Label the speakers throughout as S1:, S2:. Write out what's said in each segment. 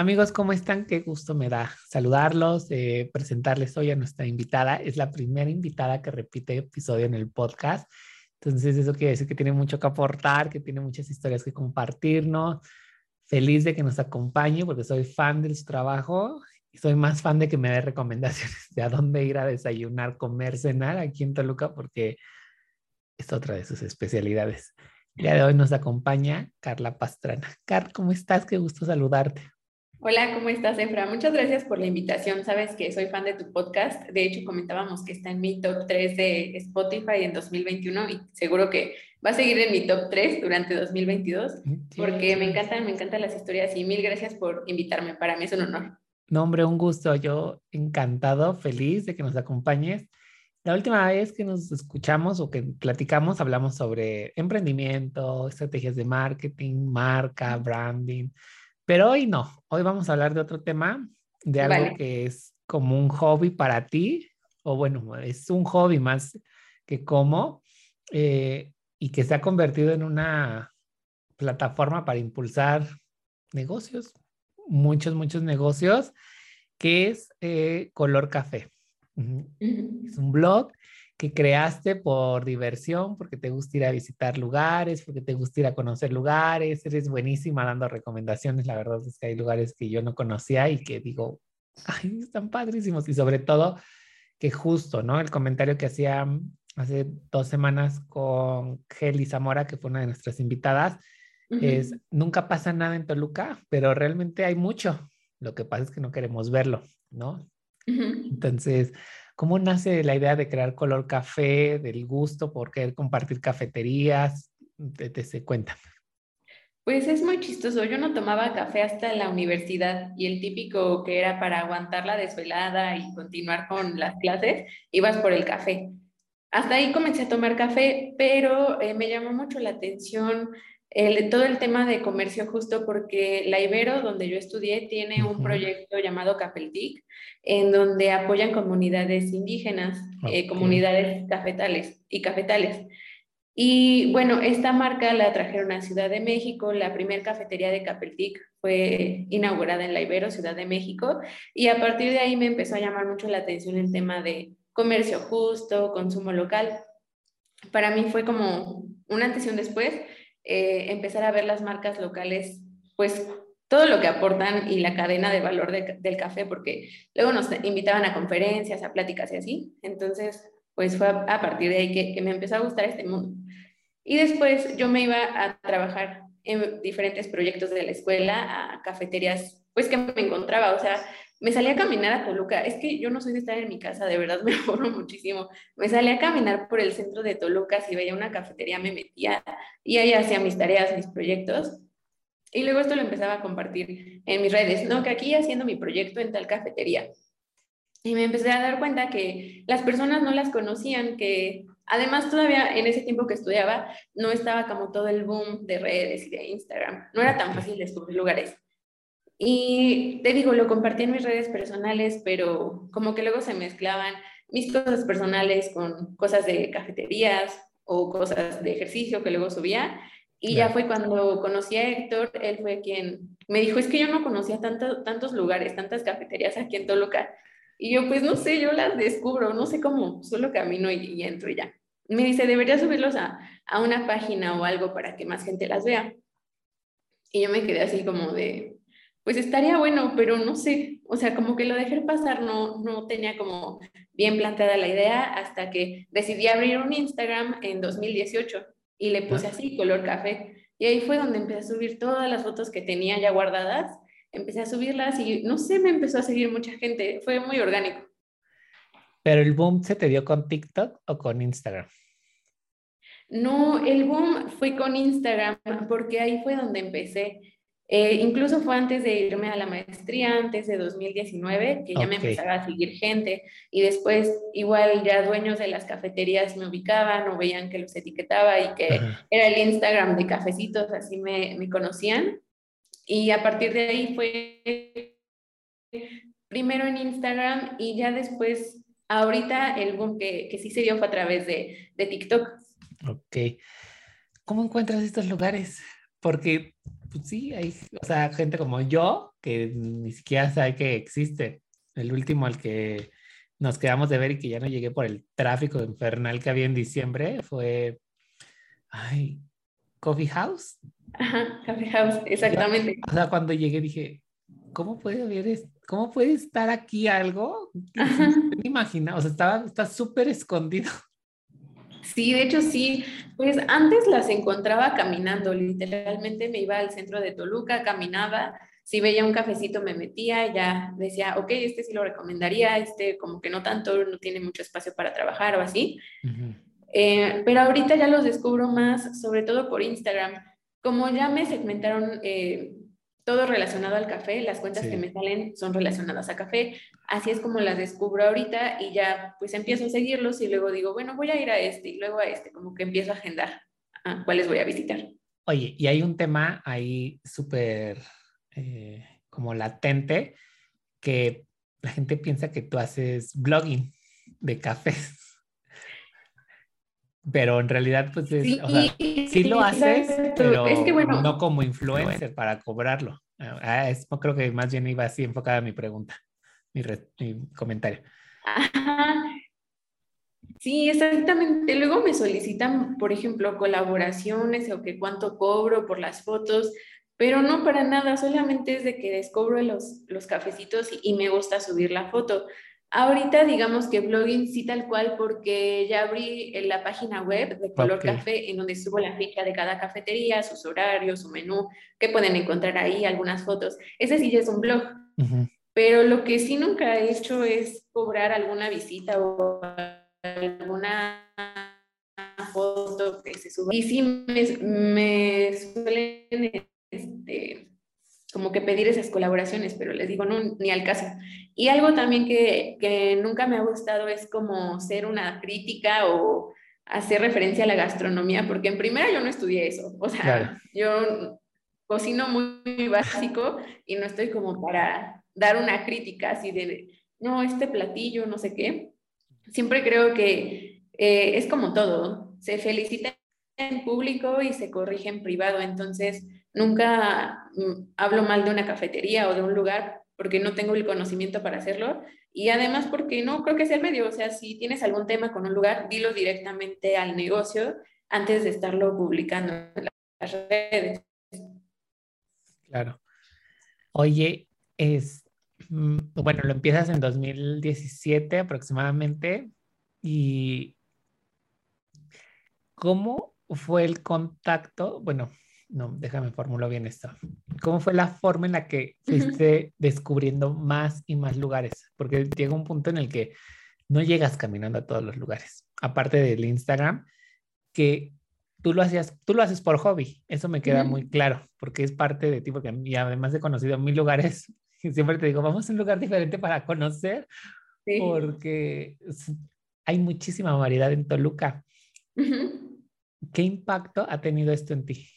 S1: Amigos, ¿cómo están? Qué gusto me da saludarlos, eh, presentarles hoy a nuestra invitada. Es la primera invitada que repite episodio en el podcast. Entonces, eso quiere decir que tiene mucho que aportar, que tiene muchas historias que compartirnos. Feliz de que nos acompañe porque soy fan de su trabajo y soy más fan de que me dé recomendaciones de a dónde ir a desayunar, comer, cenar aquí en Toluca porque es otra de sus especialidades. El día de hoy nos acompaña Carla Pastrana. Car, ¿cómo estás? Qué gusto saludarte.
S2: Hola, ¿cómo estás, Efra? Muchas gracias por la invitación. Sabes que soy fan de tu podcast. De hecho, comentábamos que está en mi top 3 de Spotify en 2021 y seguro que va a seguir en mi top 3 durante 2022 porque me encantan, me encantan las historias y mil gracias por invitarme. Para mí es un honor.
S1: No, hombre, un gusto. Yo encantado, feliz de que nos acompañes. La última vez que nos escuchamos o que platicamos, hablamos sobre emprendimiento, estrategias de marketing, marca, branding. Pero hoy no, hoy vamos a hablar de otro tema, de algo que es como un hobby para ti, o bueno, es un hobby más que como, eh, y que se ha convertido en una plataforma para impulsar negocios, muchos, muchos negocios, que es eh, Color Café. Es un blog que creaste por diversión, porque te gusta ir a visitar lugares, porque te gusta ir a conocer lugares, eres buenísima dando recomendaciones, la verdad es que hay lugares que yo no conocía y que digo, ay, están padrísimos y sobre todo que justo, ¿no? El comentario que hacía hace dos semanas con Geli Zamora, que fue una de nuestras invitadas, es, nunca pasa nada en Toluca, pero realmente hay mucho. Lo que pasa es que no queremos verlo, ¿no? Entonces, ¿Cómo nace la idea de crear color café, del gusto por querer compartir cafeterías? Te, cuéntame.
S2: Pues es muy chistoso. Yo no tomaba café hasta la universidad y el típico que era para aguantar la desvelada y continuar con las clases, ibas por el café. Hasta ahí comencé a tomar café, pero eh, me llamó mucho la atención todo el tema de comercio justo porque la Ibero, donde yo estudié, tiene un proyecto llamado Capeltic, en donde apoyan comunidades indígenas, eh, comunidades cafetales y cafetales. Y bueno, esta marca la trajeron a Ciudad de México, la primera cafetería de Capeltic fue inaugurada en la Ibero, Ciudad de México, y a partir de ahí me empezó a llamar mucho la atención el tema de comercio justo, consumo local. Para mí fue como una antes y un después, eh, empezar a ver las marcas locales, pues todo lo que aportan y la cadena de valor del café, porque luego nos invitaban a conferencias, a pláticas y así. Entonces, pues fue a, partir de ahí que, que, me empezó a gustar este mundo. Y después yo me iba a trabajar en diferentes proyectos de la escuela, a cafeterías, pues que me encontraba, o sea, me salía a caminar a Toluca. Es que yo no soy de estar en mi casa, de verdad me aburro muchísimo. Me salía a caminar por el centro de Toluca, si veía una cafetería me metía y ahí hacía mis tareas, mis proyectos. Y luego esto lo empezaba a compartir en mis redes, ¿no? Que aquí haciendo mi proyecto en tal cafetería. Y me empecé a dar cuenta que las personas no las conocían, que además todavía en ese tiempo que estudiaba no estaba como todo el boom de redes y de Instagram. No era tan fácil descubrir lugares. Y te digo, lo compartí en mis redes personales, pero como que luego se mezclaban mis cosas personales con cosas de cafeterías o cosas de ejercicio que luego subía. Y ya fue cuando conocí a Héctor, él fue quien me dijo, es que yo no conocía tanto, tantos lugares, tantas cafeterías aquí en Toluca. Y yo, pues no sé, yo las descubro, no sé cómo, solo camino y, y entro y ya. Me dice, deberías subirlos a, a una página o algo para que más gente las vea. Y yo me quedé así como de, pues estaría bueno, pero no sé, o sea, como que lo dejé pasar, no, no tenía como bien planteada la idea hasta que decidí abrir un Instagram en 2018 y le puse así, color café. Y ahí fue donde empecé a subir todas las fotos que tenía ya guardadas, empecé a subirlas y no sé, me empezó a seguir mucha gente, fue muy orgánico.
S1: ¿Pero el boom se te dio con TikTok o con Instagram?
S2: No, el boom fue con Instagram porque ahí fue donde empecé. Eh, incluso fue antes de irme a la maestría, antes de 2019, que ya me empezaba a seguir gente y después igual ya dueños de las cafeterías me ubicaban o veían que los etiquetaba y que era el Instagram de cafecitos, así me, me conocían. Y a partir de ahí fue primero en Instagram y ya después, ahorita el boom que, que sí se dio fue a través de, de TikTok.
S1: Ok. ¿Cómo encuentras estos lugares? Porque pues sí, hay, o sea, gente como yo que ni siquiera sabe que existe. El último al que nos quedamos de ver y que ya no llegué por el tráfico infernal que había en diciembre fue, ay, Coffee House.
S2: Ajá, Coffee House, exactamente.
S1: o sea, cuando llegué dije, ¿cómo puede haber, cómo puede estar aquí algo? No me imagina, o sea, estaba, está súper escondido.
S2: Sí, de hecho sí, pues antes las encontraba caminando, literalmente me iba al centro de Toluca, caminaba, si veía un cafecito me metía, ya decía, ok, este sí lo recomendaría, este como que no tanto, no tiene mucho espacio para trabajar o así. Eh, pero ahorita ya los descubro más, sobre todo por Instagram. Como ya me segmentaron eh, todo relacionado al café, las cuentas que me salen son relacionadas a café, así es como las descubro ahorita y ya pues empiezo a seguirlos y luego digo, bueno, voy a ir a este y luego a este, como que empiezo a agendar a cuáles voy a visitar.
S1: Oye, y hay un tema ahí súper eh, como latente que la gente piensa que tú haces blogging de cafés. Pero en realidad, pues sí, sí lo haces, pero es que, bueno, no como influencer para cobrarlo. Ah, es, creo que más bien iba así enfocada mi pregunta, mi, comentario.
S2: Sí, exactamente. Luego me solicitan, por ejemplo, colaboraciones o que cuánto cobro por las fotos, pero no para nada, solamente es de que descubro los, los cafecitos y me gusta subir la foto. Ahorita digamos que blogging sí tal cual porque ya abrí la página web de Color Café en donde subo la ficha de cada cafetería, sus horarios, su menú, que pueden encontrar ahí, algunas fotos. Ese sí ya es un blog. Pero lo que sí nunca he hecho es cobrar alguna visita o alguna foto que se suba. Y sí me, me suelen este, como que pedir esas colaboraciones, pero les digo, no, ni al caso. Y algo también que, que nunca me ha gustado es como ser una crítica o hacer referencia a la gastronomía, porque en primera yo no estudié eso, o sea, yo cocino muy, básico y no estoy como para dar una crítica así de, no, este platillo, no sé qué. Siempre creo que eh, es como todo, se felicita en público y se corrige en privado, entonces Nunca mm, hablo mal de una cafetería o de un lugar porque no tengo el conocimiento para hacerlo y además porque no creo que sea el medio. O sea, si tienes algún tema con un lugar, dilo directamente al negocio antes de estarlo publicando en las redes.
S1: Claro. Oye, es, mm, bueno, lo empiezas en 2017 aproximadamente y ¿cómo fue el contacto? Bueno, no, déjame formular bien esto. ¿Cómo fue la forma en la que fuiste descubriendo más y más lugares? Porque llega un punto en el que no llegas caminando a todos los lugares. Aparte del Instagram, que tú lo hacías, tú lo haces por hobby. Eso me queda muy claro, porque es parte de ti, porque y además he conocido mil lugares. Y siempre te digo, vamos a un lugar diferente para conocer, porque hay muchísima variedad en Toluca. ¿Qué impacto ha tenido esto en ti?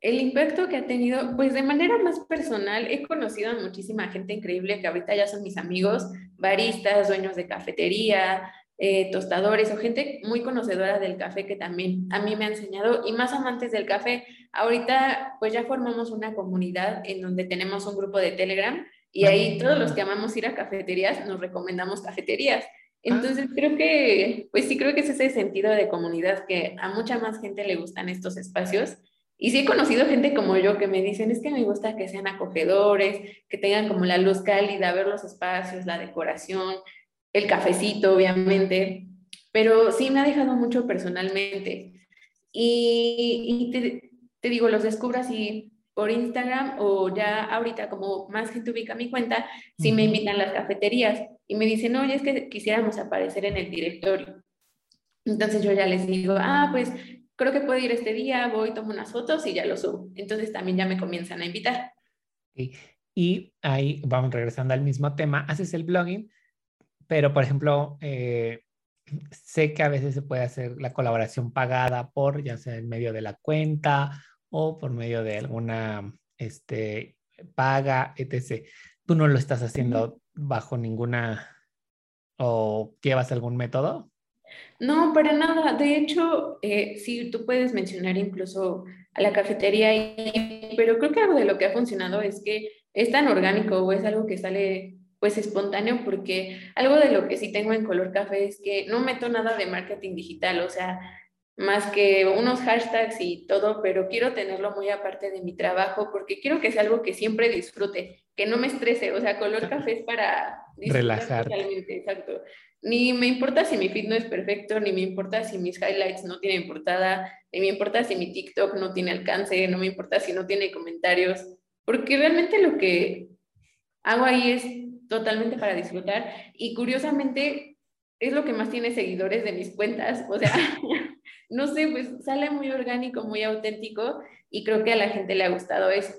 S2: El impacto que ha tenido, pues de manera más personal, he conocido a muchísima gente increíble que ahorita ya son mis amigos, baristas, dueños de cafetería, eh, tostadores o gente muy conocedora del café que también a mí me ha enseñado y más amantes del café. Ahorita pues ya formamos una comunidad en donde tenemos un grupo de Telegram y ahí todos los que amamos ir a cafeterías nos recomendamos cafeterías. Entonces ah. creo que, pues sí creo que es ese sentido de comunidad que a mucha más gente le gustan estos espacios y sí he conocido gente como yo que me dicen, es que me gusta que sean acogedores, que tengan como la luz cálida, ver los espacios, la decoración, el cafecito, obviamente, pero sí me ha dejado mucho personalmente. Y, te, digo, los descubro así por Instagram o ya ahorita como más gente ubica mi cuenta, sí me invitan a las cafeterías y me dicen, oye, es que quisiéramos aparecer en el directorio. Entonces yo ya les digo, ah, pues creo que puedo ir este día, voy, tomo unas fotos y ya lo subo. Entonces también ya me comienzan a invitar.
S1: Y ahí vamos regresando al mismo tema, haces el blogging, pero por ejemplo, eh, sé que a veces se puede hacer la colaboración pagada por, ya sea en medio de la cuenta o por medio de alguna este, paga, etc. Tú no lo estás haciendo bajo ninguna o llevas algún método.
S2: No, para nada. De hecho, eh, sí, tú puedes mencionar incluso a la cafetería, pero creo que algo de lo que ha funcionado es que es tan orgánico o es algo que sale pues espontáneo porque algo de lo que sí tengo en color café es que no meto nada de marketing digital, o sea, más que unos hashtags y todo, pero quiero tenerlo muy aparte de mi trabajo porque quiero que sea algo que siempre disfrute, que no me estrese, o sea, color café es para
S1: relajar.
S2: Exacto. Ni me importa si mi feed no es perfecto, ni me importa si mis highlights no tienen portada, ni me importa si mi TikTok no tiene alcance, no me importa si no tiene comentarios, porque realmente lo que hago ahí es totalmente para disfrutar y curiosamente es lo que más tiene seguidores de mis cuentas, o sea, no sé, pues sale muy orgánico, muy auténtico y creo que a la gente le ha gustado eso.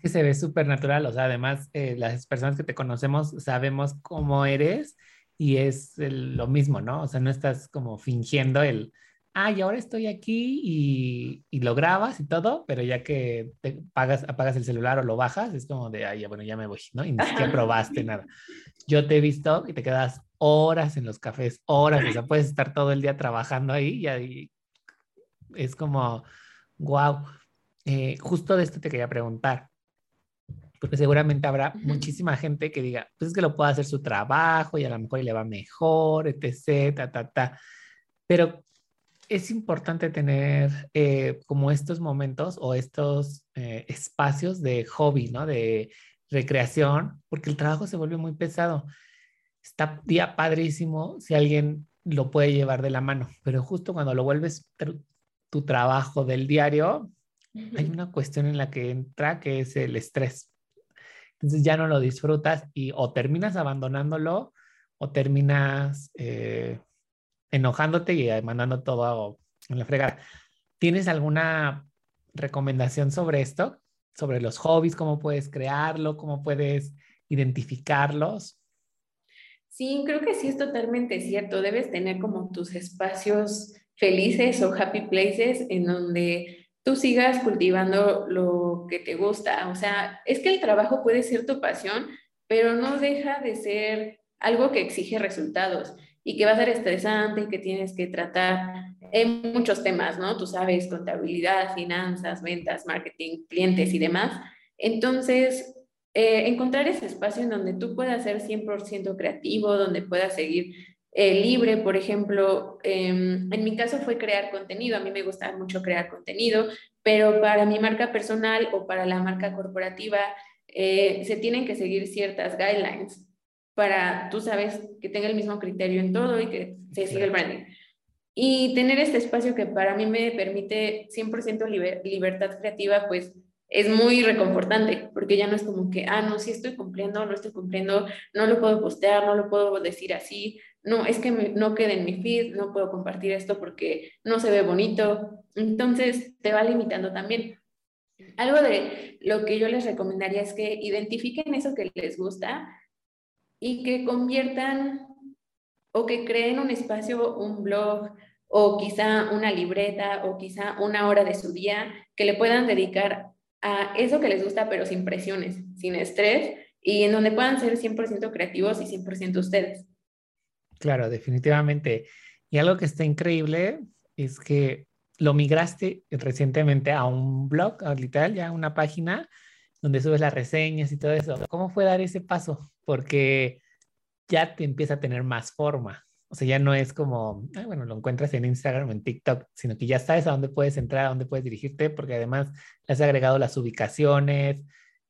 S1: Que se ve súper natural, o sea, además eh, las personas que te conocemos sabemos cómo eres y es lo mismo, ¿no? O sea, no estás como fingiendo el, ay, ahora estoy aquí y, y, lo grabas y todo, pero ya que te pagas, apagas el celular o lo bajas, es como de, ay, bueno, ya me voy, ¿no? Y ni siquiera probaste nada. Yo te he visto y te quedas horas en los cafés, horas, o sea, puedes estar todo el día trabajando ahí y ahí es como, wow. Eh, justo de esto te quería preguntar, porque seguramente habrá muchísima gente que diga, pues es que lo puede hacer su trabajo y a lo mejor le va mejor, etc., ta, ta, ta. Pero es importante tener eh, como estos momentos o estos eh, espacios de hobby, ¿no? De recreación, porque el trabajo se vuelve muy pesado. Está día padrísimo si alguien lo puede llevar de la mano, pero justo cuando lo vuelves tu trabajo del diario, hay una cuestión en la que entra que es el estrés. Entonces ya no lo disfrutas y o terminas abandonándolo o terminas eh, enojándote y eh, mandando todo en la fregada. ¿Tienes alguna recomendación sobre esto? Sobre los hobbies, cómo puedes crearlo, cómo puedes identificarlos.
S2: Sí, creo que sí es totalmente cierto. Debes tener como tus espacios felices o happy places en donde tú sigas cultivando lo que te gusta. O sea, es que el trabajo puede ser tu pasión, pero no deja de ser algo que exige resultados y que va a ser estresante y que tienes que tratar en muchos temas, ¿no? Tú sabes, contabilidad, finanzas, ventas, marketing, clientes y demás. Entonces, eh, encontrar ese espacio en donde tú puedas ser 100% creativo, donde puedas seguir eh, libre, por ejemplo, em, en mi caso fue crear contenido, a mí me gusta mucho crear contenido, pero para mi marca personal o para la marca corporativa eh, se tienen que seguir ciertas guidelines para, tú sabes, que tenga el mismo criterio en todo y que se siga el branding. Y tener este espacio que para mí me permite 100% libertad creativa, pues es muy reconfortante, porque ya no es como que, ah, no, sí estoy cumpliendo, no estoy cumpliendo, no lo puedo postear, no lo puedo decir así, no, es que no quede en mi feed, no puedo compartir esto porque no se ve bonito. Entonces, te va limitando también. Algo de lo que yo les recomendaría es que identifiquen eso que les gusta y que conviertan o que creen un espacio, un blog o quizá una libreta o quizá una hora de su día que le puedan dedicar a eso que les gusta pero sin presiones, sin estrés y en donde puedan ser 100% creativos y 100% ustedes.
S1: Claro, definitivamente. Y algo que está increíble es que lo migraste recientemente a un blog, literal, ya una página donde subes las reseñas y todo eso. ¿Cómo fue dar ese paso? Porque ya te empieza a tener más forma. O sea, ya no es como, bueno, lo encuentras en Instagram o en TikTok, sino que ya sabes a dónde puedes entrar, a dónde puedes dirigirte, porque además has agregado las ubicaciones,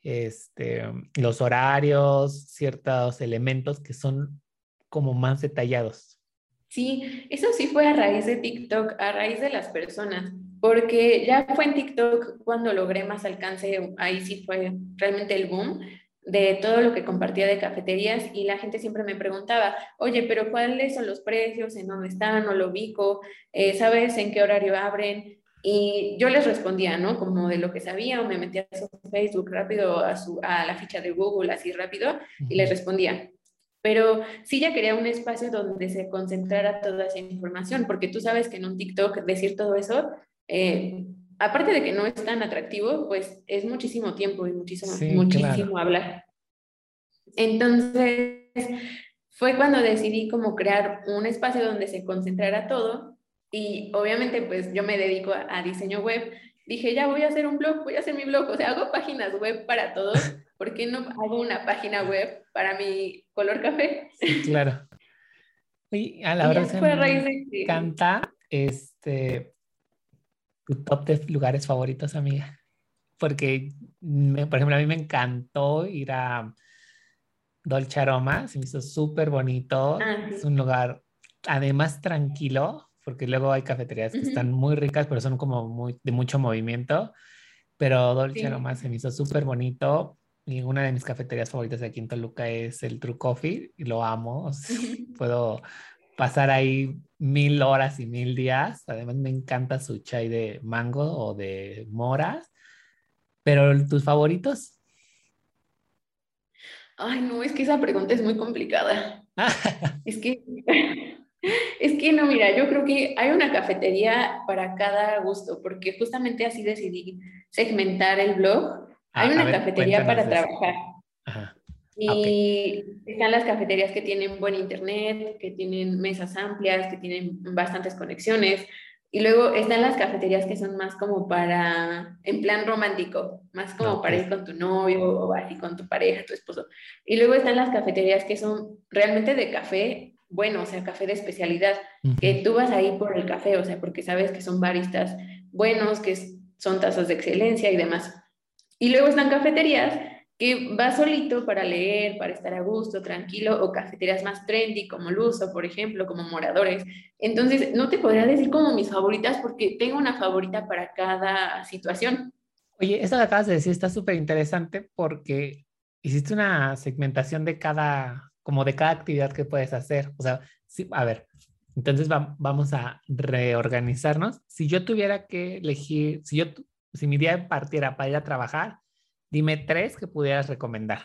S1: este, los horarios, ciertos elementos que son como más detallados.
S2: Sí, eso sí fue a raíz de TikTok, a raíz de las personas porque ya fue en TikTok cuando logré más alcance, ahí sí fue realmente el boom. de todo lo que compartía de cafeterías y la gente siempre me preguntaba, oye, pero ¿cuáles son los precios? ¿En dónde están? ¿No lo ubico? Eh, ¿Sabes en qué horario abren? Y yo les respondía, ¿no? Como de lo que sabía, o me metía a su Facebook rápido, a, su, a la ficha de Google así rápido, y les respondía. Pero sí ya quería un espacio donde se concentrara toda esa información, porque tú sabes que en un TikTok decir todo eso, eh, aparte de que no es tan atractivo, pues es muchísimo tiempo y muchísimo, muchísimo hablar. Entonces, fue cuando decidí como crear un espacio donde se concentrara todo y obviamente pues yo me dedico a, diseño web. Dije, ya voy a hacer un blog, voy a hacer mi blog, o sea, hago páginas web para todos, ¿por qué no hago una página web para mi color café?
S1: claro. Y a la hora se me encanta este, tu top de lugares favoritos, amiga. Porque, por ejemplo, a mí me encantó ir a Dolce Aroma, se me hizo súper bonito. Ah, es un lugar, además, tranquilo, porque luego hay cafeterías que están muy ricas, pero son como muy, de mucho movimiento. Pero Dolce Aroma se me hizo súper bonito. Y una de mis cafeterías favoritas de aquí en Toluca es el True Coffee, y lo amo. Puedo pasar ahí mil horas y mil días. Además, me encanta su chai de mango o de moras. Pero, ¿tus favoritos?
S2: Ay, no, es que esa pregunta es muy complicada. es que, es que no, mira, yo creo que hay una cafetería para cada gusto, porque justamente así decidí segmentar el blog. Ah, hay una cafetería para trabajar. Ajá. Y están las cafeterías que tienen buen internet, que tienen mesas amplias, que tienen bastantes conexiones. Y luego están las cafeterías que son más como para, en plan romántico, más como para ir con tu novio o así con tu pareja, tu esposo. Y luego están las cafeterías que son realmente de café bueno, o sea, café de especialidad, que tú vas ahí por el café, o sea, porque sabes que son baristas buenos, que son tazas de excelencia y demás. Y luego están cafeterías que va solito para leer, para estar a gusto, tranquilo, o cafeterías más trendy como Luso, por ejemplo, como Moradores. Entonces, no te podría decir como mis favoritas porque tengo una favorita para cada situación.
S1: Oye, esto que acabas de decir está súper interesante porque hiciste una segmentación de cada, como de cada actividad que puedes hacer. O sea, sí, a ver, entonces vamos a reorganizarnos. Si yo tuviera que elegir, si yo, si mi día partiera para ir a trabajar, Dime tres que pudieras recomendar.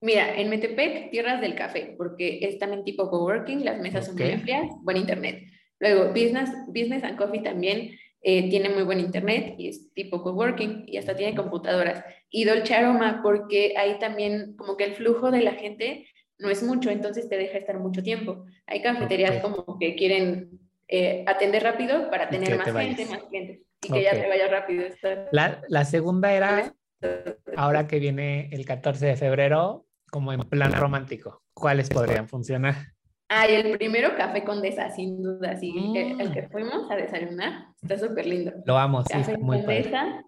S2: Mira, en Metepec, Tierras del Café, porque es también tipo coworking, las mesas son muy amplias, buen internet. Luego, Business, Business and Coffee también eh, tiene muy buen internet y es tipo coworking y hasta tiene computadoras. Y Dolce Aroma, porque ahí también como que el flujo de la gente no es mucho, entonces te deja estar mucho tiempo. Hay cafeterías como que quieren eh, atender rápido para tener más gente, más clientes y que ya te vaya rápido.
S1: La, la segunda era ahora que viene el 14 de febrero, como en plan romántico, ¿cuáles podrían funcionar?
S2: Ah, y el primero, Café Condesa, sin duda, sí. El, que mm. fuimos a desayunar, está súper lindo.
S1: Lo amo,
S2: Café
S1: sí, muy
S2: Condesa.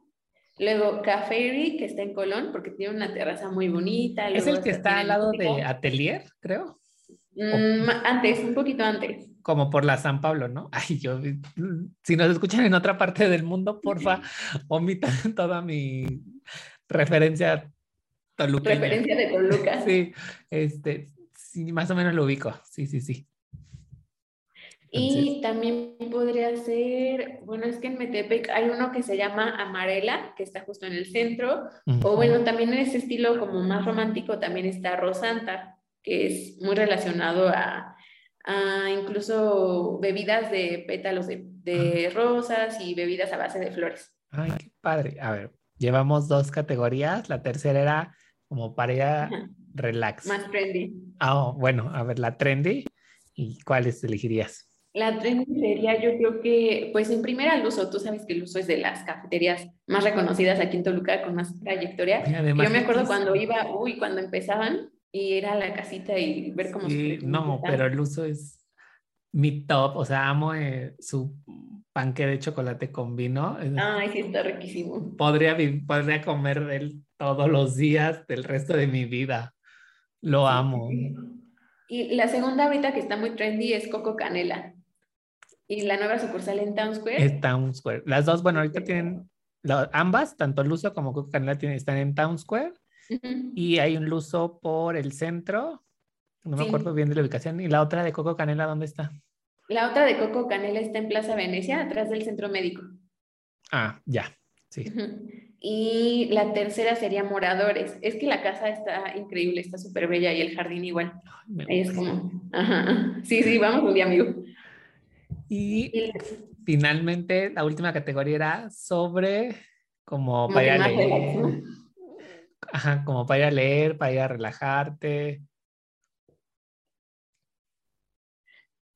S2: Luego Café que está en Colón, porque tiene una terraza muy bonita.
S1: ¿Es el que está al lado de Atelier, creo?
S2: Mm, antes, un poquito antes.
S1: Como por la San Pablo, ¿no? Ay, yo, si nos escuchan en otra parte del mundo, porfa, omitan toda mi referencia
S2: toluqueña. Referencia de Toluca.
S1: Sí, este, sí, más o menos lo ubico. Sí, sí, sí.
S2: Y también podría ser, bueno, es que en Metepec hay uno que se llama Amarela, que está justo en el centro, o bueno, también en ese estilo como más romántico también está Rosanta, que es muy relacionado a, a incluso bebidas de pétalos de, de, rosas y bebidas a base de flores.
S1: Ay, qué padre. A ver, Llevamos dos categorías. La tercera era como para relax.
S2: Más trendy.
S1: Ah, bueno, a ver, la trendy. ¿Y cuáles elegirías?
S2: La trendy sería, yo creo que, pues en primera el uso, tú sabes que el uso es de las cafeterías más reconocidas aquí en Toluca con más trayectoria. yo me acuerdo cuando iba, uy, cuando empezaban y era la casita y ver cómo
S1: sí, No, pero el uso es mi top, o sea, amo eh, su panque de chocolate con vino.
S2: Ay, sí, está riquísimo.
S1: Podría, podría comer de él todos los días del resto de mi vida. Lo amo.
S2: Y la segunda ahorita que está muy trendy es Coco Canela. Y la nueva sucursal en Town Square.
S1: Es Town Square. Las dos, bueno, ahorita tienen, ambas, tanto Lucio como Coco Canela, tienen, están en Town Square. Y hay un Luso por el centro, no me acuerdo bien de la ubicación. ¿Y la otra de Coco Canela dónde está?
S2: La otra de Coco Canela está en Plaza Venecia, atrás del centro médico.
S1: Ah, ya, sí.
S2: Y la tercera sería Moradores. Es que la casa está increíble, está súper bella y el jardín igual. es como, ajá. Sí, sí, vamos un día, amigo.
S1: Y, finalmente la última categoría era sobre como, para ir a leer. Ajá, como para ir a leer, para ir a relajarte.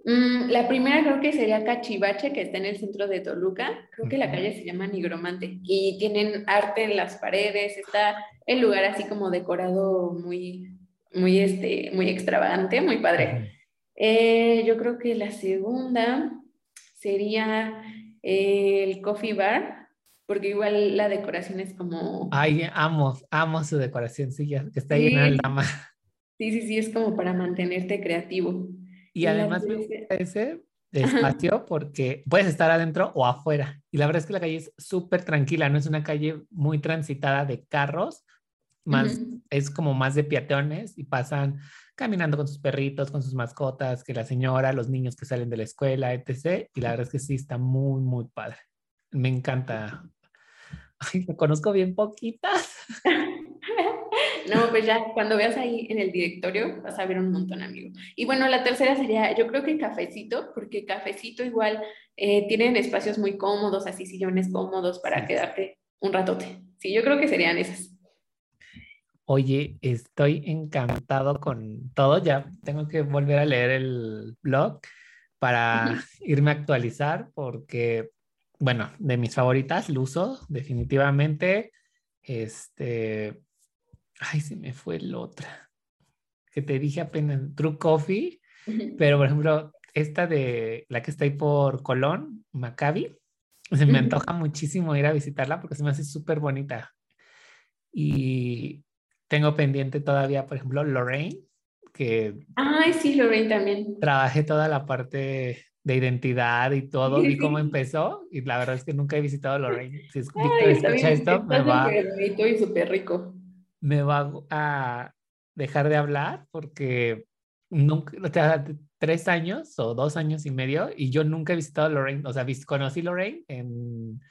S2: Mm, la primera creo que sería Cachivache, que está en el centro de Toluca. Creo que la calle se llama Nigromante y tienen arte en las paredes. Está el lugar así como decorado muy, muy, este, muy extravagante, muy padre. Eh, yo creo que la segunda sería el Coffee Bar, porque igual la decoración es como...
S1: Ay, amo, amo su decoración, sí, que está llena de dama.
S2: Sí, sí, sí, es como para mantenerte creativo.
S1: Y, además me gusta ese espacio porque puedes estar adentro o afuera. Y la verdad es que la calle es súper tranquila, no es una calle muy transitada de carros, más es como más de peatones y pasan caminando con sus perritos, con sus mascotas, que la señora, los niños que salen de la escuela, etc. Y la verdad es que sí, está muy, muy padre. Me encanta. Ay, me conozco bien poquitas.
S2: No, pues ya cuando veas ahí en el directorio vas a ver un montón, amigo. Y bueno, la tercera sería, yo creo que cafecito, porque cafecito igual eh, tienen espacios muy cómodos, así sillones cómodos para quedarte un ratote. Sí, yo creo que serían esas.
S1: Oye, estoy encantado con todo. Ya tengo que volver a leer el blog para irme a actualizar porque, bueno, de mis favoritas, Luso, definitivamente. Este, ay, se me fue el otra, que te dije apenas, True Coffee, pero por ejemplo, esta de la que está ahí por Colón, Maccabi, se me antoja muchísimo ir a visitarla porque se me hace súper bonita. Y tengo pendiente todavía, por ejemplo, Lorraine, que...
S2: Ay, sí, Lorraine también.
S1: Trabajé toda la parte de identidad y todo, vi cómo empezó y la verdad es que nunca he visitado Lorraine. Si escucha esto, me va...
S2: y súper rico
S1: me va a dejar de hablar porque nunca, o sea, tres años o dos años y medio y yo nunca he visitado Lorraine, o sea, conocí Lorraine en,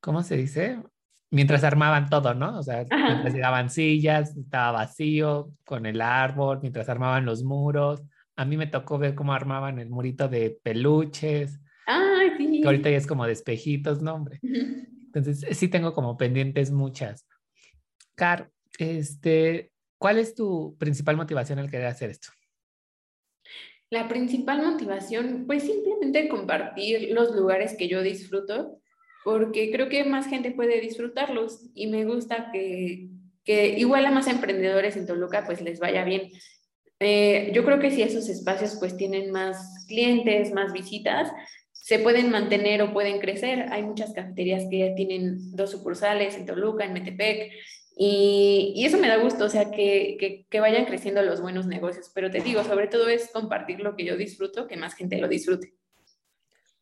S1: ¿cómo se dice? Mientras armaban todo, ¿no? O sea, mientras llegaban sillas, estaba vacío con el árbol, mientras armaban los muros. A mí me tocó ver cómo armaban el murito de peluches.
S2: Ah, sí.
S1: Que ahorita ya es como de espejitos, ¿no, hombre? Entonces, sí tengo como pendientes muchas. Car, este, ¿cuál es tu principal motivación al querer hacer esto?
S2: La principal motivación, pues simplemente compartir los lugares que yo disfruto, porque creo que más gente puede disfrutarlos y me gusta que, que igual a más emprendedores en Toluca pues les vaya bien. Eh, yo creo que si esos espacios pues tienen más clientes, más visitas, se pueden mantener o pueden crecer. Hay muchas cafeterías que ya tienen dos sucursales en Toluca, en Metepec, y, eso me da gusto, o sea, que, que, vayan creciendo los buenos negocios. Pero te digo, sobre todo es compartir lo que yo disfruto, que más gente lo disfrute.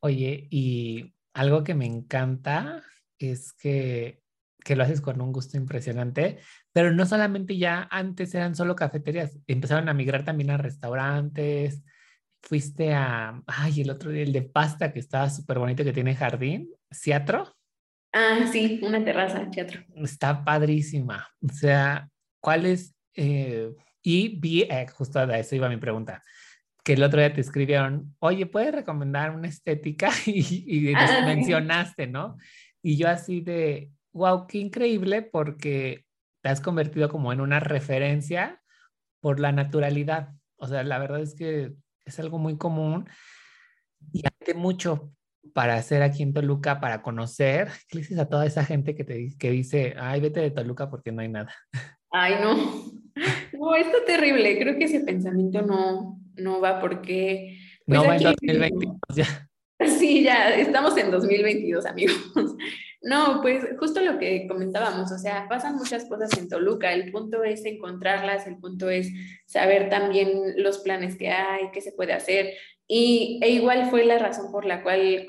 S1: Oye, y algo que me encanta es que, que lo haces con un gusto impresionante, pero no solamente ya antes eran solo cafeterías, empezaron a migrar también a restaurantes. Fuiste a, ay, el otro día, el de pasta que estaba súper bonito, que tiene jardín, Ciatro.
S2: Ah, sí, una terraza, teatro.
S1: Está padrísima. O sea, ¿cuál es? Eh, y vi, eh, justo a eso iba mi pregunta, que el otro día te escribieron, oye, ¿puedes recomendar una estética? y, ah, mencionaste, ¿no? Y yo así de, wow, qué increíble porque te has convertido como en una referencia por la naturalidad. O sea, la verdad es que es algo muy común y hace mucho para hacer aquí en Toluca, para conocer? ¿Qué dices a toda esa gente que te que dice, ay, vete de Toluca porque no hay nada?
S2: Ay, no. No, esto es terrible. Creo que ese pensamiento no, no va porque...
S1: Pues, no va en 2022 ya.
S2: Sí, ya estamos en 2022, amigos. No, pues justo lo que comentábamos, o sea, pasan muchas cosas en Toluca, el punto es encontrarlas, el punto es saber también los planes que hay, qué se puede hacer, y e igual fue la razón por la cual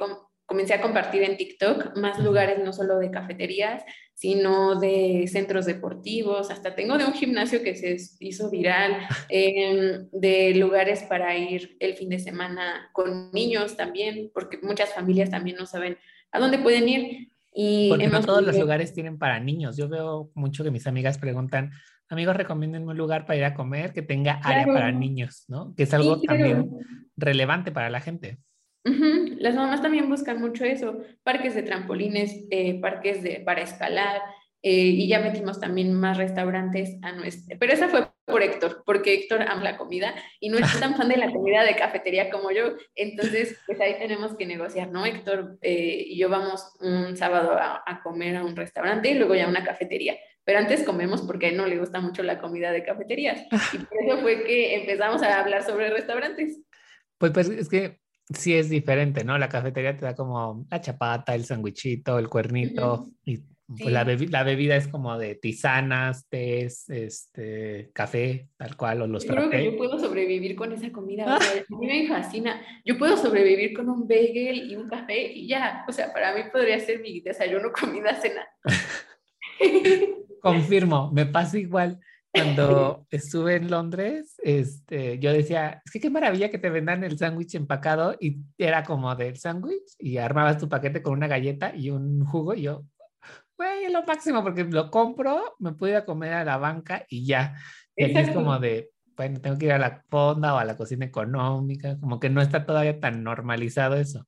S2: comencé a compartir en TikTok más lugares, no solo de cafeterías, sino de centros deportivos, hasta tengo de un gimnasio que se hizo viral, em, de lugares para ir el fin de semana con niños también, porque muchas familias también no saben a dónde pueden ir. Y
S1: porque no todos los lugares tienen para niños. Yo veo mucho que mis amigas preguntan, amigos, recomienden un lugar para ir a comer que tenga área para niños, ¿no? Que es algo también relevante para la gente.
S2: Las mamás también buscan mucho eso, parques de trampolines, eh, parques de, para escalar, eh, y ya metimos también más restaurantes a nuestro. Pero esa fue por Héctor, porque Héctor ama la comida y no es tan fan de la comida de cafetería como yo. Entonces, pues ahí tenemos que negociar, ¿no? Héctor eh, y yo vamos un sábado a, a, comer a un restaurante y luego ya a una cafetería. Pero antes comemos porque a él no le gusta mucho la comida de cafeterías. Y por eso fue que empezamos a hablar sobre restaurantes.
S1: Pues, pues es que sí es diferente, ¿no? La cafetería te da como la chapata, el sandwichito, el cuernito y pues la, la, bebida es como de tisanas, tés, este, café, tal cual, o los
S2: Yo creo que yo puedo sobrevivir con esa comida, a mí me fascina. Yo puedo sobrevivir con un bagel y un café y ya, o sea, para mí podría ser mi desayuno, comida, cena.
S1: Confirmo, me pasa igual cuando estuve en Londres, este, yo decía, es que qué maravilla que te vendan el sándwich empacado y era como del sándwich y armabas tu paquete con una galleta y un jugo y yo, güey, es lo máximo porque lo compro, me puedo ir a comer a la banca y ya. Y aquí es como de, bueno, tengo que ir a la fonda o a la cocina económica, como que no está todavía tan normalizado eso.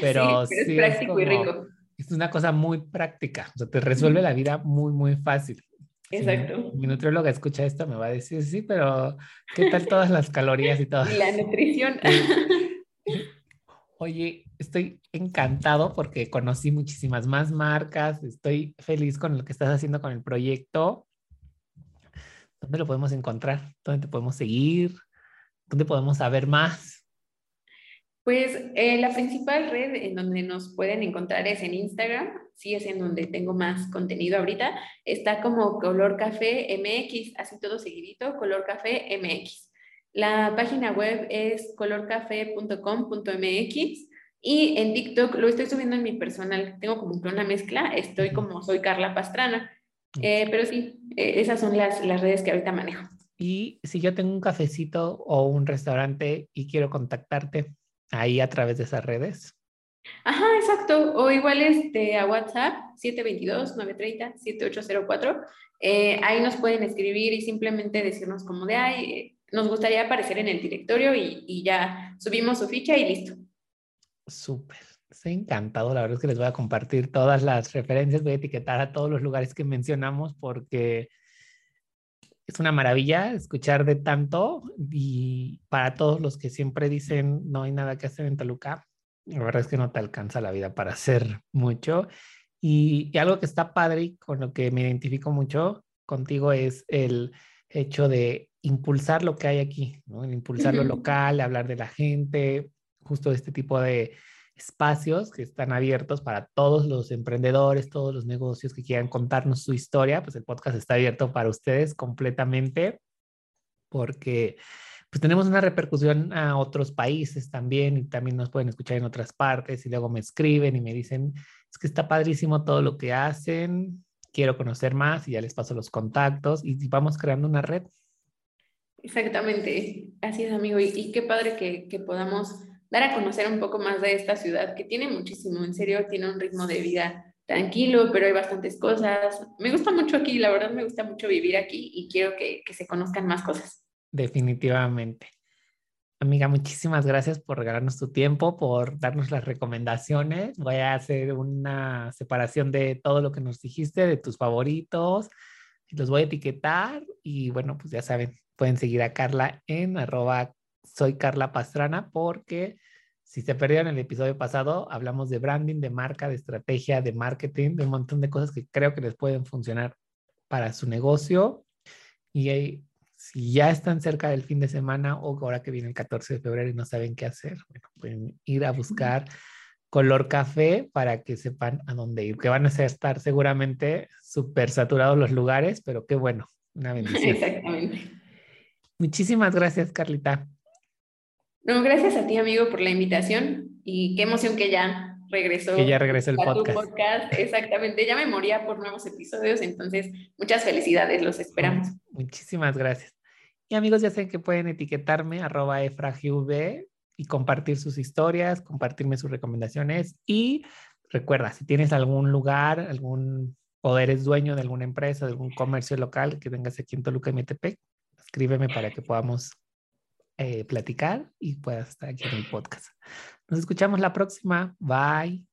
S1: Pero sí, es práctico y rico. Es una cosa muy práctica, o sea, te resuelve la vida muy, muy fácil.
S2: Exacto.
S1: mi nutrióloga escucha esto, me va a decir, sí, pero ¿qué tal todas las calorías y todo?
S2: Y la nutrición.
S1: Oye, estoy encantado porque conocí muchísimas más marcas, estoy feliz con lo que estás haciendo con el proyecto. ¿Dónde lo podemos encontrar? ¿Dónde te podemos seguir? ¿Dónde podemos saber más?
S2: Pues eh, la principal red en donde nos pueden encontrar es en Instagram, sí es en donde tengo más contenido ahorita, está como Color Café MX, así todo seguidito, Color Café MX. La página web es colorcafé.com.mx y en TikTok lo estoy subiendo en mi personal, tengo como una mezcla, estoy como soy Carla Pastrana, eh, pero sí, eh, esas son las, las redes que ahorita manejo.
S1: Y si yo tengo un cafecito o un restaurante y quiero contactarte, ahí a través de esas redes.
S2: Ajá, exacto. O igual este, a WhatsApp, 722-930-7804. Eh, ahí nos pueden escribir y simplemente decirnos como de, ay, nos gustaría aparecer en el directorio y, y ya subimos su ficha y listo.
S1: Súper. Estoy encantado. La verdad es que les voy a compartir todas las referencias. Voy a etiquetar a todos los lugares que mencionamos porque es una maravilla escuchar de tanto y para todos los que siempre dicen no hay nada que hacer en Toluca, la verdad es que no te alcanza la vida para hacer mucho. Y, algo que está padre y con lo que me identifico mucho contigo es el hecho de impulsar lo que hay aquí, ¿no? impulsar lo local, hablar de la gente, justo este tipo de, espacios que están abiertos para todos los emprendedores, todos los negocios que quieran contarnos su historia, pues el podcast está abierto para ustedes completamente porque pues tenemos una repercusión a otros países también y también nos pueden escuchar en otras partes y luego me escriben y me dicen, es que está padrísimo todo lo que hacen, quiero conocer más y ya les paso los contactos y vamos creando una red.
S2: Exactamente, así es amigo y, y qué padre que, que podamos dar a conocer un poco más de esta ciudad que tiene muchísimo, en serio, tiene un ritmo de vida tranquilo, pero hay bastantes cosas. Me gusta mucho aquí, la verdad me gusta mucho vivir aquí y quiero que, que se conozcan más cosas.
S1: Definitivamente. Amiga, muchísimas gracias por regalarnos tu tiempo, por darnos las recomendaciones. Voy a hacer una separación de todo lo que nos dijiste, de tus favoritos. Los voy a etiquetar y bueno, pues ya saben, pueden seguir a Carla en arroba soy Carla Pastrana porque si se perdieron el episodio pasado, hablamos de branding, de marca, de estrategia, de marketing, de un montón de cosas que creo que les pueden funcionar para su negocio. Y si ya están cerca del fin de semana o ahora que viene el 14 de febrero y no saben qué hacer, bueno, pueden ir a buscar color café para que sepan a dónde ir, que van a estar seguramente súper saturados los lugares, pero qué bueno, una bendición.
S2: Exactamente.
S1: Muchísimas gracias, Carlita.
S2: No, gracias a ti, amigo, por la invitación y qué emoción que ya regresó.
S1: Que ya regresó el podcast.
S2: podcast. Exactamente, ya me moría por nuevos episodios, entonces muchas felicidades, los esperamos.
S1: Muchísimas gracias. Y amigos, ya saben que pueden etiquetarme arroba efragv y compartir sus historias, compartirme sus recomendaciones. Y recuerda, si tienes algún lugar, algún o eres dueño de alguna empresa, de algún comercio local que tengas aquí en Toluca y Metepec, escríbeme para que podamos eh, platicar y puedas estar aquí en el podcast. Nos escuchamos la próxima. Bye.